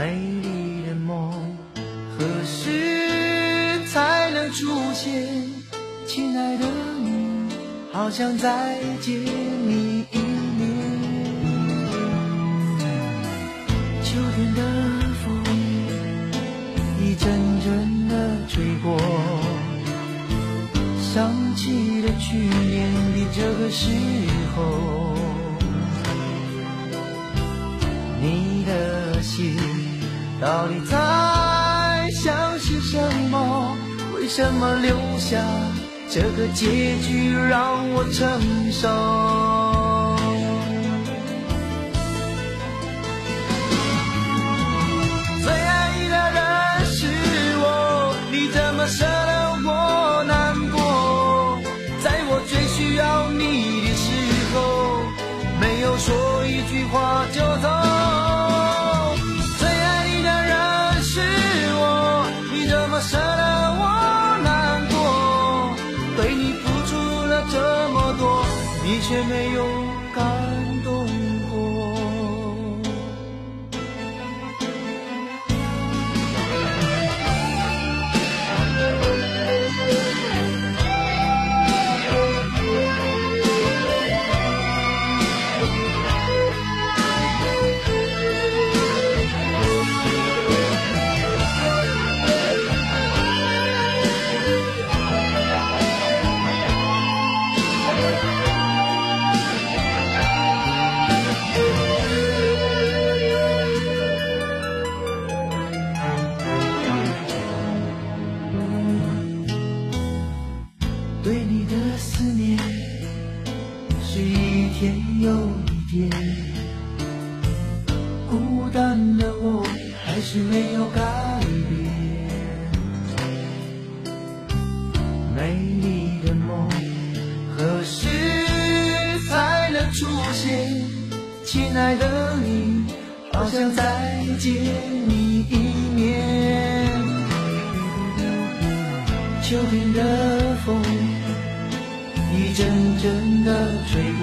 美丽的梦何时才能出现？亲爱的你，好想再见你一面。秋天的风一阵阵的吹过，想起了去年的这个时候，你的心到底在想些什么？为什么留下这个结局让我承受？对你付出了这么多，你却没有感动。孤单的我还是没有改变。美丽的梦何时才能出现？亲爱的你，好想再见你一面。秋天的风一阵阵的吹过，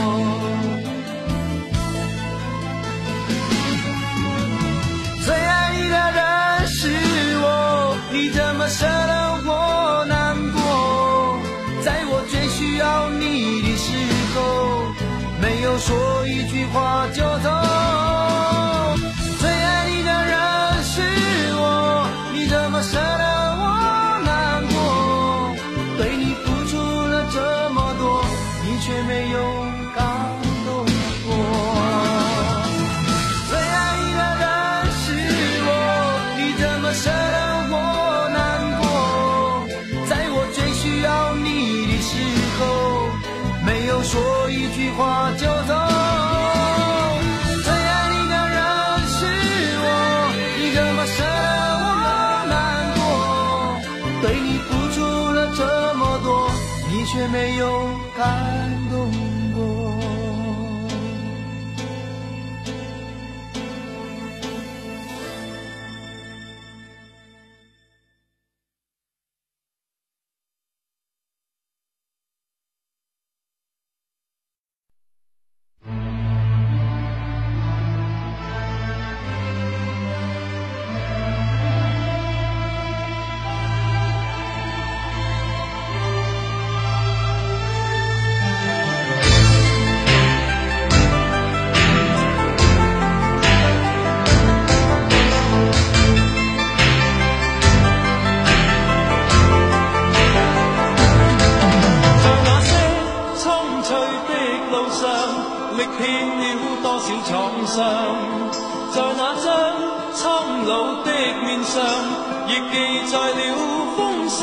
话就走。却没有感的路上，历遍了多少创伤，在那张苍老的面上，亦记载了风霜。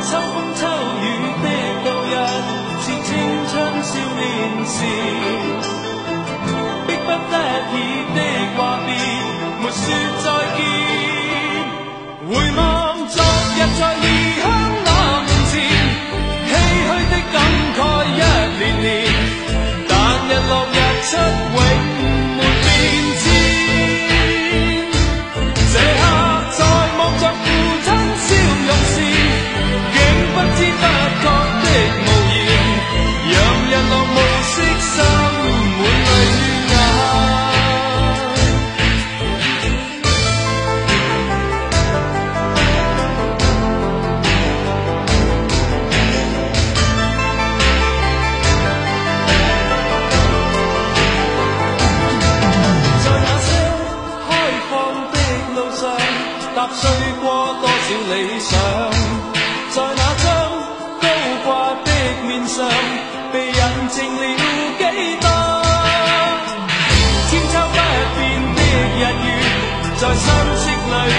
秋风秋雨的度日，是青春少年时，出踏碎过多少理想，在那张高挂的面上，被印证了几多？千秋不变的日月，在相识里